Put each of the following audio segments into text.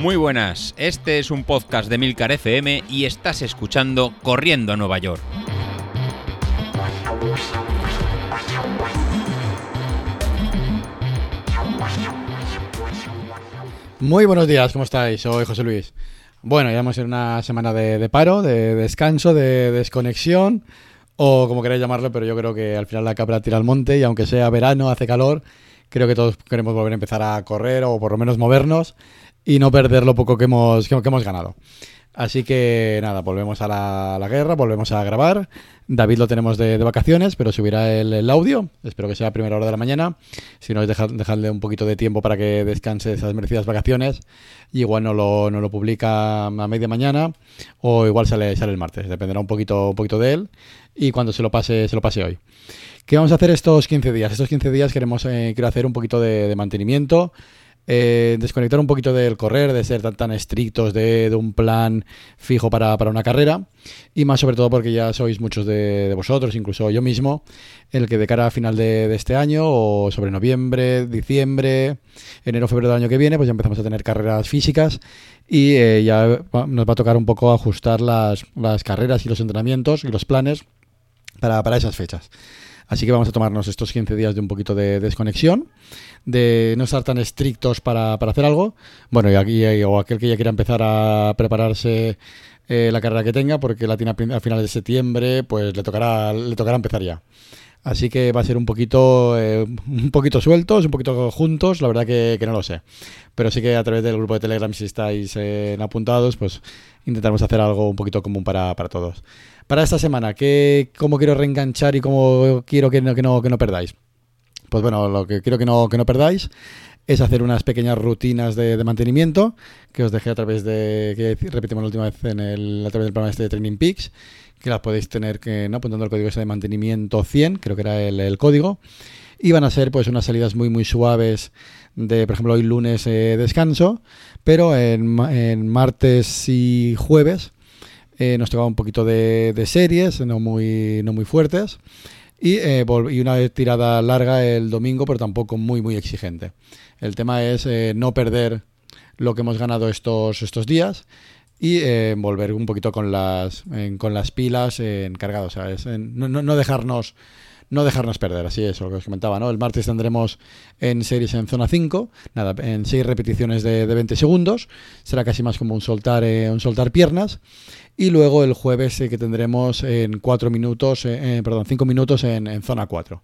Muy buenas, este es un podcast de Milcar FM y estás escuchando Corriendo a Nueva York. Muy buenos días, ¿cómo estáis? Soy José Luis. Bueno, ya hemos en una semana de, paro, de descanso, de desconexión, o como queráis llamarlo, pero yo creo que al final la cabra tira al monte y aunque sea verano, hace calor, creo que todos queremos volver a empezar a correr o por lo menos movernos y no perder lo poco que hemos, que, hemos ganado. Así que nada, volvemos a la, la guerra, volvemos a grabar. David lo tenemos de, de vacaciones, pero subirá el, el, audio. Espero que sea a primera hora de la mañana. Si no, es dejar, dejarle un poquito de tiempo para que descanse esas merecidas vacaciones. Y igual no lo, no lo publica a media mañana o igual sale, sale el martes. Dependerá un poquito, un poquito de él y cuando se lo pase, se lo pase hoy. ¿Qué vamos a hacer estos 15 días? Estos 15 días queremos eh, quiero hacer un poquito de mantenimiento. Eh, desconectar un poquito del correr, de ser tan, tan estrictos de, de, un plan fijo para, para, una carrera y más sobre todo porque ya sois muchos de, de, vosotros, incluso yo mismo, el que de cara a final de, de, este año o sobre noviembre, diciembre, enero, febrero del año que viene, pues ya empezamos a tener carreras físicas y eh, ya nos va a tocar un poco ajustar las, las carreras y los entrenamientos y los planes para, para esas fechas. Así que vamos a tomarnos estos 15 días de un poquito de desconexión, de no estar tan estrictos para, para hacer algo. Bueno, y aquí, o aquel que ya quiera empezar a prepararse eh, la carrera que tenga, porque la tiene a finales de septiembre, pues le tocará, le tocará empezar ya. Así que va a ser un poquito, eh, un poquito sueltos, un poquito juntos, la verdad que, que, no lo sé. Pero sí que a través del grupo de Telegram, si estáis eh, apuntados, pues intentaremos hacer algo un poquito común para, para todos. Para esta semana, ¿qué, ¿cómo quiero reenganchar y cómo quiero que no, que no, que no perdáis? Pues bueno, lo que quiero que no, que no perdáis es hacer unas pequeñas rutinas de, mantenimiento que os dejé a través de, que repetimos la última vez en el, a través del programa este de Training Peaks, que las podéis tener que, apuntando el código ese de mantenimiento 100, creo que era el, el, código, y van a ser pues unas salidas muy muy suaves de, por ejemplo, hoy lunes eh, descanso, pero en, en martes y jueves eh, nos tocaba un poquito de, de, series, no muy, no muy fuertes. Y, eh, una tirada larga el domingo, pero tampoco muy, muy exigente. El tema es eh, no perder lo que hemos ganado estos, estos días y volver un poquito con las, con las pilas encargados. No, no, no dejarnos no dejarnos perder, así es, lo que os comentaba, ¿no? El martes tendremos en series en zona 5, nada, en 6 repeticiones de, de, 20 segundos, será casi más como un soltar, eh, un soltar piernas, y luego el jueves eh, que tendremos en 4 minutos, eh, perdón, 5 minutos en, en zona 4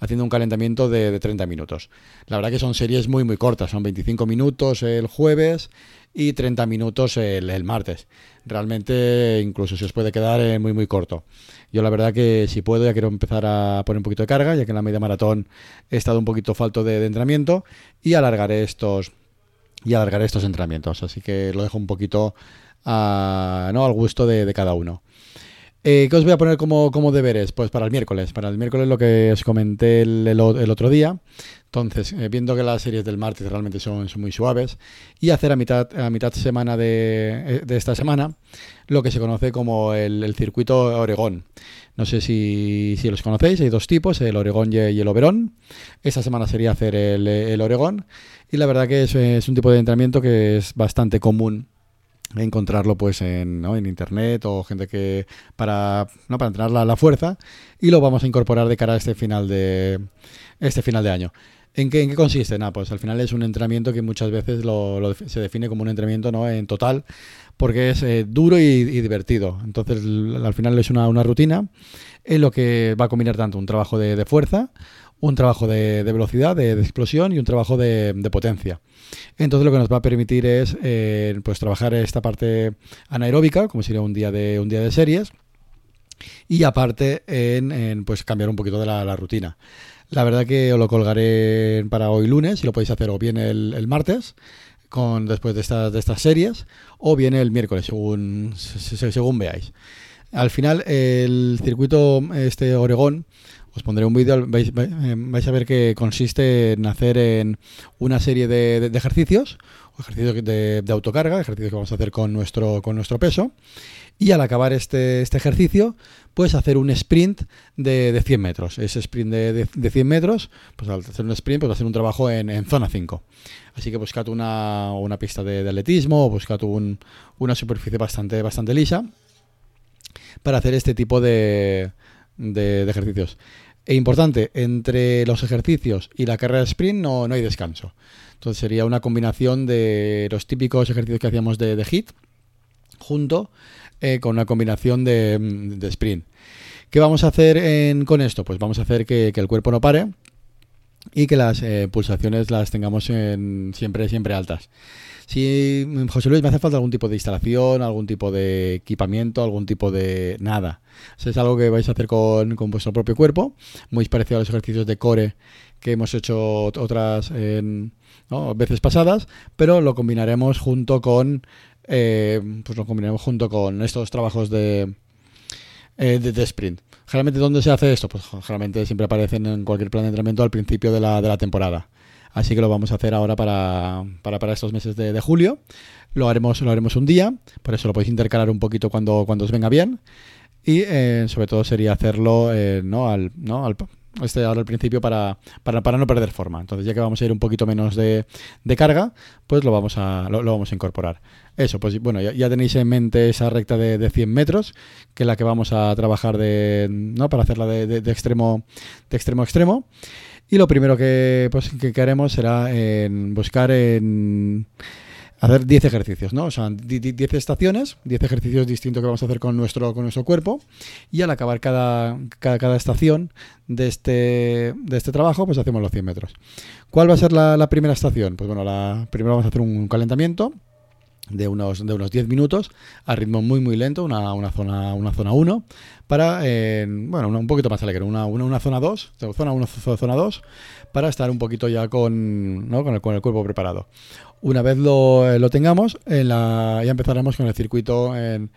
haciendo un calentamiento de, de, 30 minutos. La verdad que son series muy muy cortas, son 25 minutos el jueves y 30 minutos el, martes. Realmente incluso se os puede quedar eh, muy muy corto. Yo la verdad que si puedo ya quiero empezar a poner un poquito de carga, ya que en la media maratón he estado un poquito falto de, entrenamiento y alargaré estos y alargaré estos entrenamientos. Así que lo dejo un poquito a, ¿no? al gusto de cada uno. Eh, ¿Qué os voy a poner como, como, deberes? Pues para el miércoles. Para el miércoles lo que os comenté el, otro día. Entonces, eh, viendo que las series del martes realmente son, son, muy suaves, y hacer a mitad, a mitad semana de, eh, esta semana lo que se conoce como el, circuito Oregón. No sé si, si, los conocéis, hay dos tipos, el Oregón y el Oberón. Esta semana sería hacer el, el Oregón, y la verdad que es un tipo de entrenamiento que es bastante común encontrarlo pues en, ¿no? en internet o gente que para no para entrenar la, la, fuerza y lo vamos a incorporar de cara a este final de este final de año ¿En qué, ¿En qué consiste? Nada, pues al final es un entrenamiento que muchas veces lo, lo se define como un entrenamiento ¿no? en total, porque es eh, duro y, divertido. Entonces, al final es una, una, rutina en lo que va a combinar tanto un trabajo de, de fuerza, un trabajo de, velocidad, de, explosión y un trabajo de, potencia. Entonces, lo que nos va a permitir es eh, pues trabajar esta parte anaeróbica, como sería un día de, un día de series, y aparte en, pues cambiar un poquito de la, rutina. La verdad que os lo colgaré para hoy lunes y lo podéis hacer o bien el, el martes con después de estas de estas series o bien el miércoles según según veáis. Al final el circuito este Oregón os pondré un vídeo, vais, vais, a ver que consiste en hacer en una serie de, de ejercicios, ejercicios de, de, autocarga, ejercicios que vamos a hacer con nuestro, con nuestro peso, y al acabar este, este ejercicio, pues hacer un sprint de, de 100 metros. Ese sprint de, de, 100 metros, pues al hacer un sprint, pues hacer un trabajo en, en zona 5. Así que buscad una, una pista de, atletismo o buscad un, una superficie bastante, bastante lisa para hacer este tipo de, de, ejercicios. E importante, entre los ejercicios y la carrera de sprint no, no hay descanso. Entonces sería una combinación de los típicos ejercicios que hacíamos de, HIT junto eh, con una combinación de, de, sprint. ¿Qué vamos a hacer con esto? Pues vamos a hacer que, el cuerpo no pare y que las eh, pulsaciones las tengamos en, siempre, siempre altas. Si José Luis me hace falta algún tipo de instalación, algún tipo de equipamiento, algún tipo de nada. Es algo que vais a hacer con, vuestro propio cuerpo, muy parecido a los ejercicios de core que hemos hecho otras veces pasadas, pero lo combinaremos junto con eh, pues lo combinaremos junto con estos trabajos de, eh, de, sprint. Generalmente, ¿dónde se hace esto? Pues generalmente siempre aparecen en cualquier plan de entrenamiento al principio de la, de la temporada. Así que lo vamos a hacer ahora para, para, para estos meses de, de, julio. Lo haremos, lo haremos un día, por eso lo podéis intercalar un poquito cuando, cuando os venga bien. Y eh, sobre todo sería hacerlo eh, ¿no? Al, ¿no? al, este ahora al principio para, para, para, no perder forma. Entonces, ya que vamos a ir un poquito menos de, de carga, pues lo vamos a, lo, lo, vamos a incorporar. Eso, pues bueno, ya, ya, tenéis en mente esa recta de, de 100 metros, que es la que vamos a trabajar de, ¿no? para hacerla de, de, de extremo, de extremo a extremo. Y lo primero que, pues, que haremos será en buscar en hacer 10 ejercicios, ¿no? O sea, 10 estaciones, 10 ejercicios distintos que vamos a hacer con nuestro, con nuestro cuerpo y al acabar cada, cada, estación de este, de este trabajo, pues hacemos los 100 metros. ¿Cuál va a ser la, la primera estación? Pues bueno, la, primero vamos a hacer un calentamiento de unos, de unos 10 minutos a ritmo muy muy lento, una, una zona una zona 1, para, eh, bueno, un poquito más alegre, una, una, una zona 2, zona 1, zona 2, para estar un poquito ya con, ¿no? con, el, con el cuerpo preparado. Una vez lo, eh, lo tengamos, en la, ya empezaremos con el circuito en,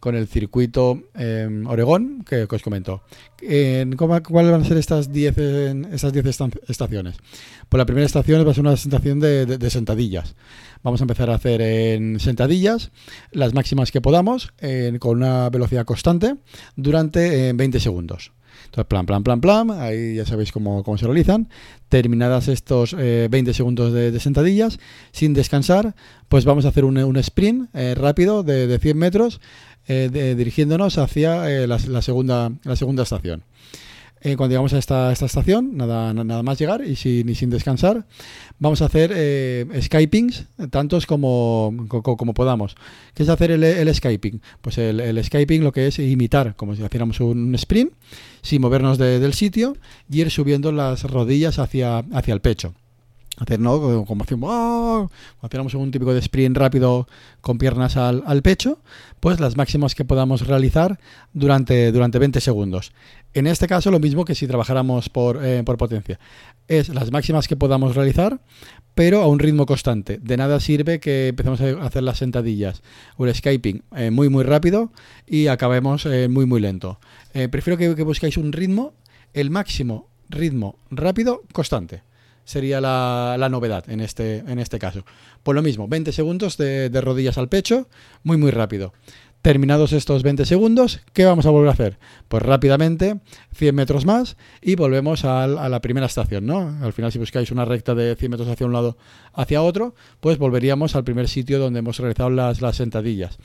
con el circuito eh, Oregón que, os comento. Eh, ¿Cuáles van a ser estas 10 estas estaciones? Pues la primera estación va a ser una estación de, sentadillas. Vamos a empezar a hacer en sentadillas las máximas que podamos eh, con una velocidad constante durante 20 eh, segundos. Entonces, plan, plan, plan, plan, ahí ya sabéis cómo, cómo se realizan. Terminadas estos eh, 20 segundos de, sentadillas, sin descansar, pues vamos a hacer un, un sprint eh, rápido de, de, 100 metros eh, dirigiéndonos hacia eh, la, segunda, la segunda estación. Eh, cuando llegamos a esta, esta estación, nada, nada más llegar y sin, y sin descansar, vamos a hacer skypings, tantos como, como, como, podamos. ¿Qué es hacer el, el skyping? Pues el, el, skyping lo que es imitar, como si hiciéramos un sprint, sin movernos de, del sitio y ir subiendo las rodillas hacia, hacia el pecho hacer, ¿no? Como ¡oh! hacíamos un típico de sprint rápido con piernas al, al, pecho, pues las máximas que podamos realizar durante, durante 20 segundos. En este caso, lo mismo que si trabajáramos por, eh, por potencia. Es las máximas que podamos realizar, pero a un ritmo constante. De nada sirve que empecemos a hacer las sentadillas o el eh, muy, muy rápido y acabemos eh, muy, muy lento. Prefiero que, que busquéis un ritmo, el máximo ritmo rápido, constante sería la, la, novedad en este, en este caso. Pues lo mismo, 20 segundos de, de, rodillas al pecho, muy muy rápido. Terminados estos 20 segundos, ¿qué vamos a volver a hacer? Pues rápidamente, 100 metros más y volvemos a, la primera estación, ¿no? Al final, si buscáis una recta de 100 metros hacia un lado, hacia otro, pues volveríamos al primer sitio donde hemos realizado las, las sentadillas.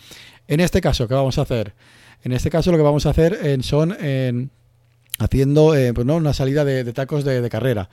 En este caso, ¿qué vamos a hacer? En este caso, lo que vamos a hacer en, son en, haciendo eh, pues, ¿no? una salida de, tacos de carrera.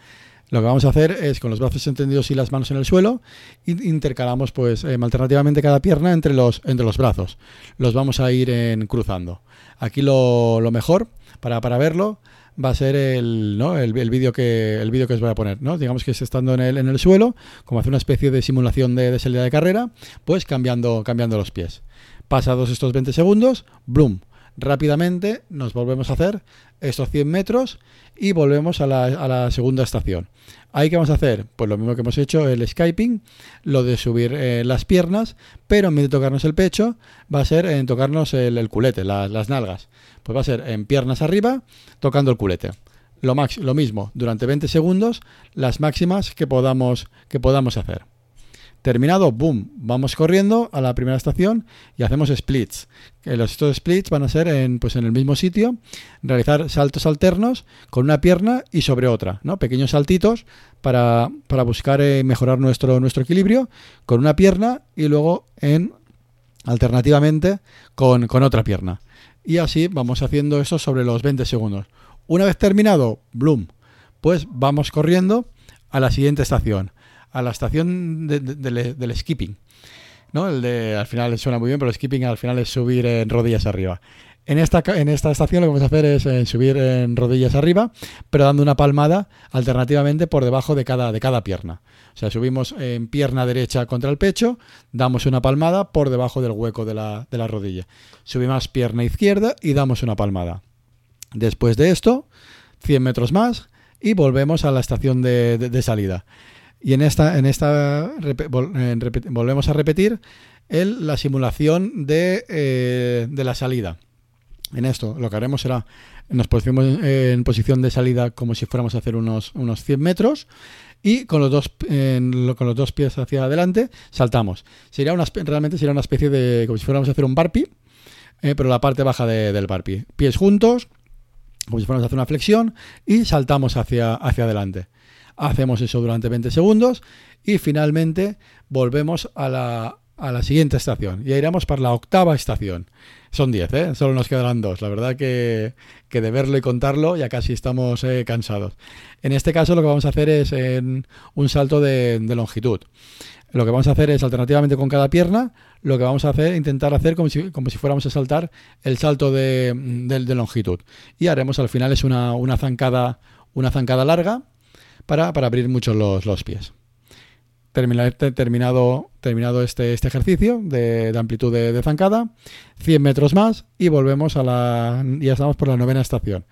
Lo que vamos a hacer es con los brazos extendidos y las manos en el suelo, intercalamos pues eh, alternativamente cada pierna entre los, entre los brazos. Los vamos a ir en, cruzando. Aquí lo, lo mejor para, para, verlo va a ser el, ¿no? el, el vídeo que, el que os voy a poner. ¿no? Digamos que es estando en el, en el suelo, como hace una especie de simulación de, de salida de carrera, pues cambiando, cambiando los pies. Pasados estos 20 segundos, ¡bloom! Rápidamente nos volvemos a hacer estos 100 metros y volvemos a la, segunda estación. Ahí que vamos a hacer, pues lo mismo que hemos hecho el skyping, lo de subir eh, las piernas, pero en vez de tocarnos el pecho, va a ser en tocarnos el, culete, la, las nalgas. Pues va a ser en piernas arriba, tocando el culete. lo, lo mismo, durante 20 segundos, las máximas que podamos, que podamos hacer. Terminado, boom, vamos corriendo a la primera estación y hacemos splits. Los estos splits van a ser en, pues en el mismo sitio, realizar saltos alternos con una pierna y sobre otra, ¿no? Pequeños saltitos para, buscar eh, mejorar nuestro, nuestro equilibrio con una pierna y luego en alternativamente con, con otra pierna. Y así vamos haciendo eso sobre los 20 segundos. Una vez terminado, bloom, pues vamos corriendo a la siguiente estación a la estación del skipping. ¿no? El de, al final suena muy bien, pero el skipping al final es subir en rodillas arriba. En esta, en esta estación lo que vamos a hacer es eh, subir en rodillas arriba, pero dando una palmada alternativamente por debajo de cada, de cada pierna. O sea, subimos en pierna derecha contra el pecho, damos una palmada por debajo del hueco de la, de la rodilla. Subimos pierna izquierda y damos una palmada. Después de esto, 100 metros más y volvemos a la estación de, de salida. Y en esta, en esta volvemos a repetir la simulación de, eh, de, la salida. En esto lo que haremos será, nos posicionamos en posición de salida como si fuéramos a hacer unos, unos 100 metros y con los dos, con los dos pies hacia adelante saltamos. Sería una, realmente sería una especie de, como si fuéramos a hacer un barpi, eh, pero la parte baja del barpi. Pies juntos, como si fuéramos a hacer una flexión y saltamos hacia, hacia adelante. Hacemos eso durante 20 segundos y finalmente volvemos a la, a la siguiente estación. Y iremos para la octava estación. Son 10, ¿eh? solo nos quedarán dos. La verdad que, que de verlo y contarlo ya casi estamos eh, cansados. En este caso lo que vamos a hacer es un salto de, longitud. Lo que vamos a hacer es alternativamente con cada pierna, lo que vamos a hacer intentar hacer como si, como si fuéramos a saltar el salto de, de, longitud. Y haremos al final es una, una, zancada, una zancada larga para, abrir mucho los, pies. terminado, terminado este, este ejercicio de, amplitud de, zancada, 100 metros más y volvemos a la... ya estamos por la novena estación.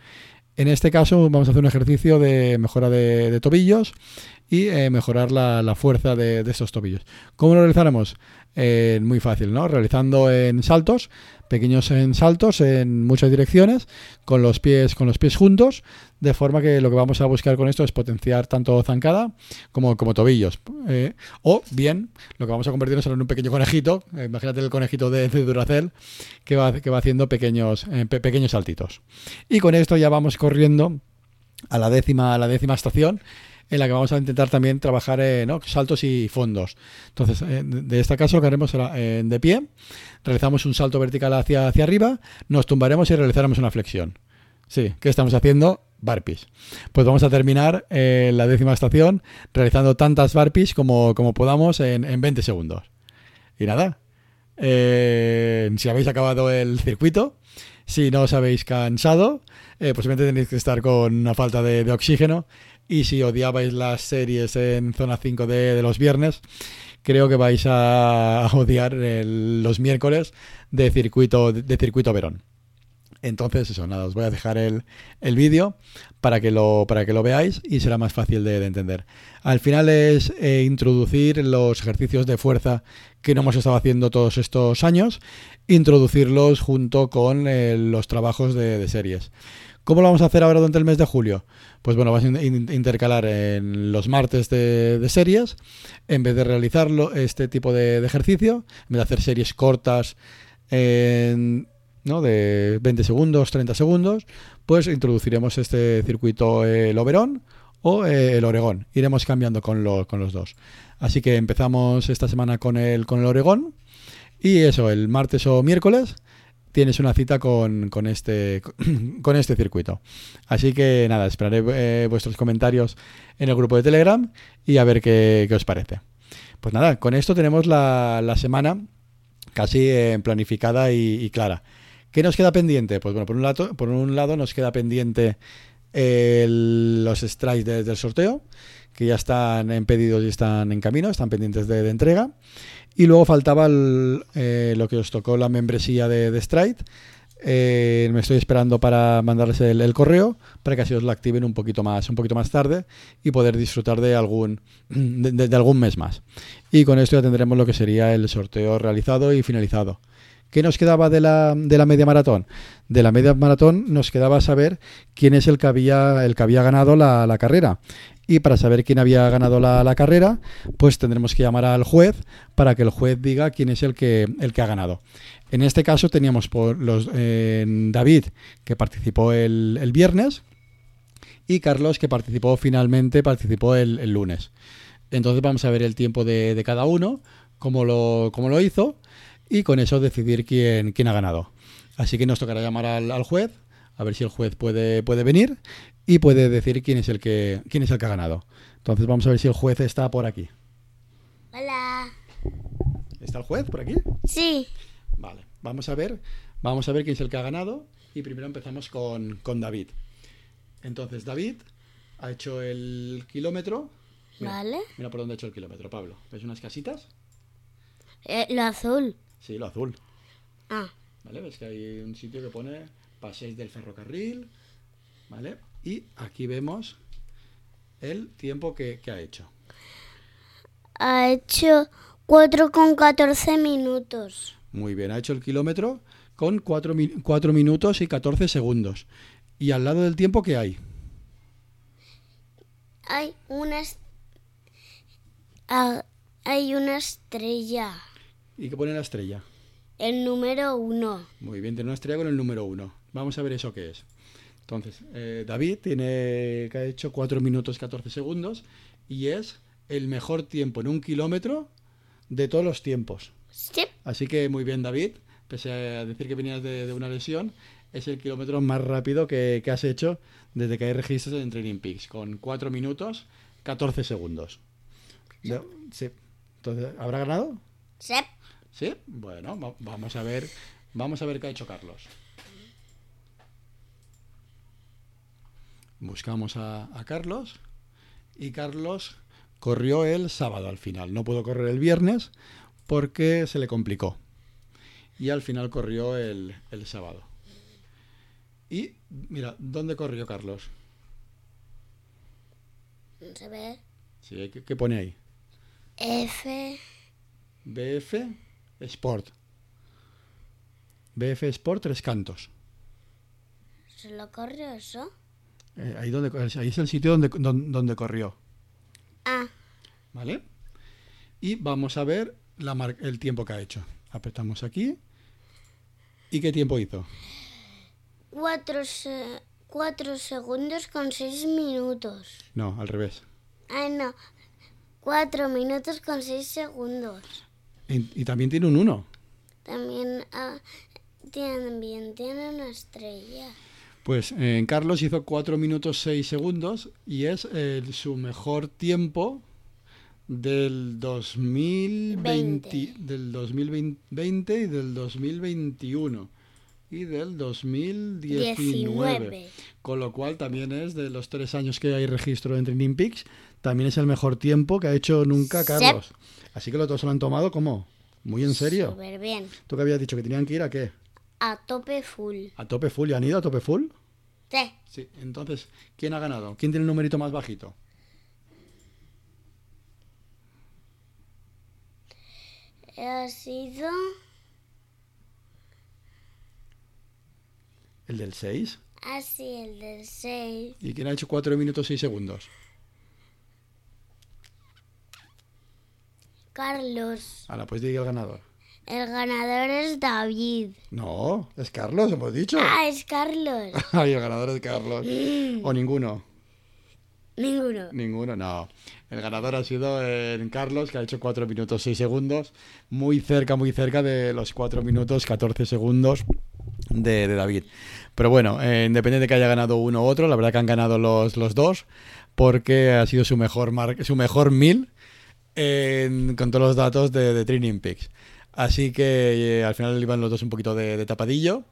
En este caso vamos a hacer un ejercicio de mejora de, tobillos y eh, mejorar la, fuerza de, de, estos tobillos. ¿Cómo lo realizaremos? Eh, muy fácil, ¿no? Realizando en saltos, pequeños en saltos en muchas direcciones, con los pies, con los pies juntos, de forma que lo que vamos a buscar con esto es potenciar tanto zancada como, como tobillos. Eh, o bien, lo que vamos a convertirnos en un pequeño conejito, eh, imagínate el conejito de, Duracell, que va, que va haciendo pequeños, pequeños saltitos. Y con esto ya vamos corriendo a la décima, a la décima estación en la que vamos a intentar también trabajar eh, saltos y fondos. Entonces, eh, de este caso lo que haremos será eh, de pie, realizamos un salto vertical hacia, arriba, nos tumbaremos y realizaremos una flexión. Sí, ¿qué estamos haciendo? Barpees. Pues vamos a terminar la décima estación realizando tantas barpees como, podamos en 20 segundos. Y nada, si habéis acabado el circuito, si no os habéis cansado, posiblemente tenéis que estar con una falta de, de oxígeno y si odiabais las series en zona 5 de, los viernes, creo que vais a odiar los miércoles de circuito, de circuito Verón. Entonces, eso, nada, os voy a dejar el, vídeo para, que lo, para que lo veáis y será más fácil de, entender. Al final es eh, introducir los ejercicios de fuerza que no hemos estado haciendo todos estos años, introducirlos junto con eh, los trabajos de series. ¿Cómo lo vamos a hacer ahora durante el mes de julio? Pues bueno, vamos a intercalar en los martes de, series, en vez de realizarlo este tipo de, ejercicio, en vez de hacer series cortas ¿no? de 20 segundos, 30 segundos, pues introduciremos este circuito el Oberón o el Oregón. Iremos cambiando con, con los dos. Así que empezamos esta semana con el, con el Oregón. Y eso, el martes o miércoles tienes una cita con, este, con este circuito. Así que nada, esperaré eh, vuestros comentarios en el grupo de Telegram y a ver qué, os parece. Pues nada, con esto tenemos la, semana casi eh, planificada y, clara. ¿Qué nos queda pendiente? Pues bueno, por un lado, por un lado nos queda pendiente los strikes del sorteo, que ya están en pedidos y están en camino, están pendientes de entrega. Y luego faltaba eh, lo que os tocó la membresía de, de Stride. Eh, me estoy esperando para mandarles el, correo para que así os la activen un poquito más, un poquito más tarde y poder disfrutar de algún, de, algún mes más. Y con esto ya tendremos lo que sería el sorteo realizado y finalizado. ¿Qué nos quedaba de la, de la media maratón? De la media maratón nos quedaba saber quién es el que había, el que había ganado la, la carrera. Y para saber quién había ganado la, la, carrera, pues tendremos que llamar al juez para que el juez diga quién es el que, el que ha ganado. En este caso teníamos por los, eh, David, que participó el, el, viernes, y Carlos, que participó finalmente, participó el, el lunes. Entonces vamos a ver el tiempo de, de cada uno, cómo lo, cómo lo hizo y con eso decidir quién, quién ha ganado. Así que nos tocará llamar al, al, juez, a ver si el juez puede, puede venir y puede decir quién es, el que, quién es el que ha ganado. Entonces vamos a ver si el juez está por aquí. Hola. ¿Está el juez por aquí? Sí. Vale, vamos a ver, vamos a ver quién es el que ha ganado y primero empezamos con, con David. Entonces David ha hecho el kilómetro. Mira, vale. Mira por dónde ha hecho el kilómetro, Pablo. ¿Ves unas casitas? Eh, lo azul. Sí, lo azul. Ah. ¿Vale? Ves que hay un sitio que pone Paseis del ferrocarril. ¿Vale? Y aquí vemos el tiempo que, que ha hecho. Ha hecho 4 con 14 minutos. Muy bien, ha hecho el kilómetro con 4, 4 minutos y 14 segundos. ¿Y al lado del tiempo qué hay? Hay una, ah, hay una estrella. ¿Y qué pone la estrella? El número 1. Muy bien, tiene una estrella con el número 1. Vamos a ver eso qué es. Entonces, eh, David tiene que ha hecho 4 minutos 14 segundos y es el mejor tiempo en un kilómetro de todos los tiempos. Sí. Así que muy bien, David. Pese a decir que venías de, de una lesión, es el kilómetro más rápido que, que, has hecho desde que hay registros en Training Peaks, con 4 minutos 14 segundos. Sí. sí. Entonces, ¿habrá ganado? Sí. ¿Sí? Bueno, va vamos a ver. Vamos a ver qué ha hecho Carlos. Buscamos a, a Carlos. Y Carlos corrió el sábado al final. No pudo correr el viernes porque se le complicó. Y al final corrió el, el sábado. Y mira, ¿dónde corrió Carlos? No se ve. Sí, ¿qué, ¿qué, pone ahí? F. BF Sport. BF Sport Tres Cantos. ¿Se lo corrió eso? Eh, ahí, donde, ahí es el sitio donde, donde, donde corrió. Ah. ¿Vale? Y vamos a ver la el tiempo que ha hecho. Apretamos aquí. ¿Y qué tiempo hizo? Cuatro, se cuatro segundos con seis minutos. No, al revés. Ah, no. Cuatro minutos con seis segundos. Y, y también tiene un 1. También, ah, también tiene una estrella. Pues eh, Carlos hizo 4 minutos 6 segundos y es eh, su mejor tiempo del 2020, del 2020 y del 2021 y del 2019. 19. Con lo cual también es de los tres años que hay registro en Training Peaks, también es el mejor tiempo que ha hecho nunca Carlos. Sí. Así que los dos se lo han tomado como muy en serio. Súper bien. ¿Tú que habías dicho que tenían que ir a qué? A tope full. ¿A tope full? ¿Y han ido a tope full? Sí. Sí, entonces, ¿quién ha ganado? ¿Quién tiene el numerito más bajito? Ha sido... ¿El del 6? Ah, sí, el del 6. ¿Y quién ha hecho 4 minutos 6 segundos? Carlos. Ahora, pues diga el ganador. El ganador es David. No, es Carlos, hemos dicho. Ah, es Carlos. Ay, el ganador es Carlos. ¿O ninguno? Ninguno. Ninguno, no. El ganador ha sido en Carlos, que ha hecho 4 minutos 6 segundos. Muy cerca, muy cerca de los 4 minutos 14 segundos de, David. Pero bueno, eh, independiente de que haya ganado uno u otro, la verdad que han ganado los, los dos, porque ha sido su mejor, su mejor mil en, con todos los datos de, de Training Peaks. Así que eh, al final iban los dos un poquito de, tapadillo.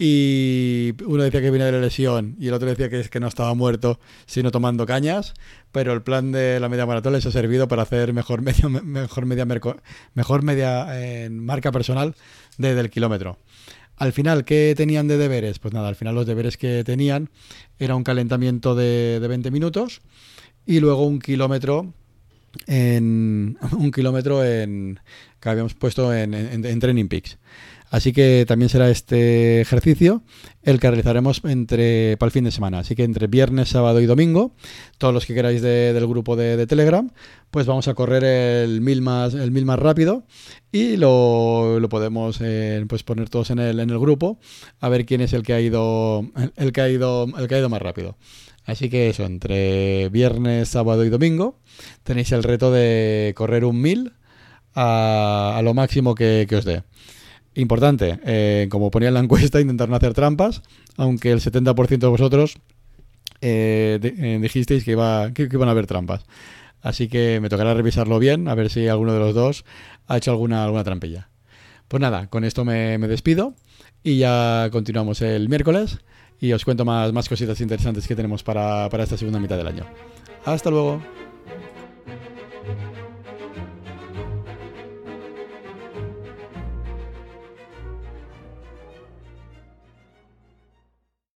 Y uno decía que viene de la lesión y el otro decía que es que no estaba muerto, sino tomando cañas. Pero el plan de la media maratón les ha servido para hacer mejor media, mejor media, mejor media eh, marca personal desde el kilómetro. Al final, ¿qué tenían de deberes? Pues nada, al final los deberes que tenían era un calentamiento de, de 20 minutos y luego un kilómetro en un kilómetro en que habíamos puesto en, en, en Training Peaks. Así que también será este ejercicio el que realizaremos entre, para el fin de semana. Así que entre viernes, sábado y domingo, todos los que queráis del grupo de, Telegram, pues vamos a correr el mil más, el mil más rápido y lo, podemos eh, pues poner todos en el, en el grupo a ver quién es el que ha ido el que ha ido el que ha ido más rápido. Así que eso, entre viernes, sábado y domingo tenéis el reto de correr un mil a, lo máximo que, os dé. Importante, eh, como ponía en la encuesta, intentar no hacer trampas, aunque el 70% de vosotros eh, eh, dijisteis que, iba, que, iban a haber trampas. Así que me tocará revisarlo bien, a ver si alguno de los dos ha hecho alguna, alguna trampilla. Pues nada, con esto me, me despido y ya continuamos el miércoles y os cuento más, más cositas interesantes que tenemos para, para esta segunda mitad del año. Hasta luego.